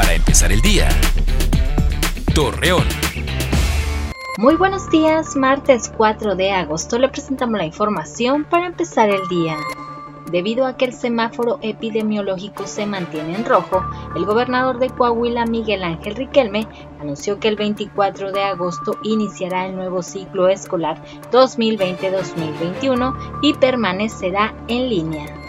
para empezar el día. Torreón. Muy buenos días, martes 4 de agosto le presentamos la información para empezar el día. Debido a que el semáforo epidemiológico se mantiene en rojo, el gobernador de Coahuila, Miguel Ángel Riquelme, anunció que el 24 de agosto iniciará el nuevo ciclo escolar 2020-2021 y permanecerá en línea.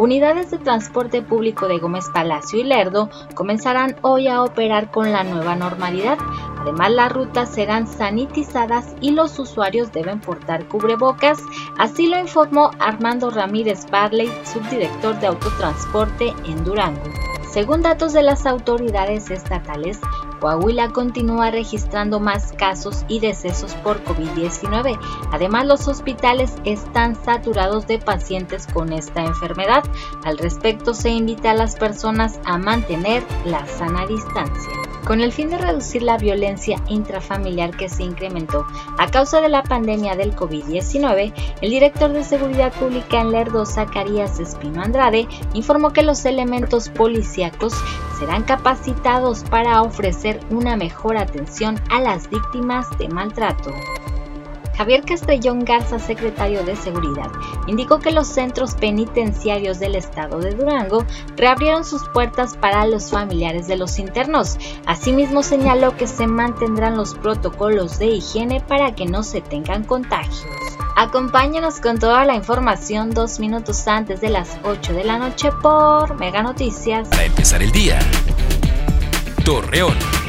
Unidades de transporte público de Gómez Palacio y Lerdo comenzarán hoy a operar con la nueva normalidad. Además, las rutas serán sanitizadas y los usuarios deben portar cubrebocas. Así lo informó Armando Ramírez Barley, subdirector de autotransporte en Durango. Según datos de las autoridades estatales, Coahuila continúa registrando más casos y decesos por COVID-19. Además, los hospitales están saturados de pacientes con esta enfermedad. Al respecto, se invita a las personas a mantener la sana distancia. Con el fin de reducir la violencia intrafamiliar que se incrementó a causa de la pandemia del COVID-19, el director de Seguridad Pública en Lerdo, Zacarías Espino Andrade, informó que los elementos policíacos serán capacitados para ofrecer una mejor atención a las víctimas de maltrato. Javier Castellón Garza, secretario de Seguridad, indicó que los centros penitenciarios del estado de Durango reabrieron sus puertas para los familiares de los internos. Asimismo, señaló que se mantendrán los protocolos de higiene para que no se tengan contagios. Acompáñenos con toda la información dos minutos antes de las 8 de la noche por Mega Noticias. Para empezar el día. Torreón.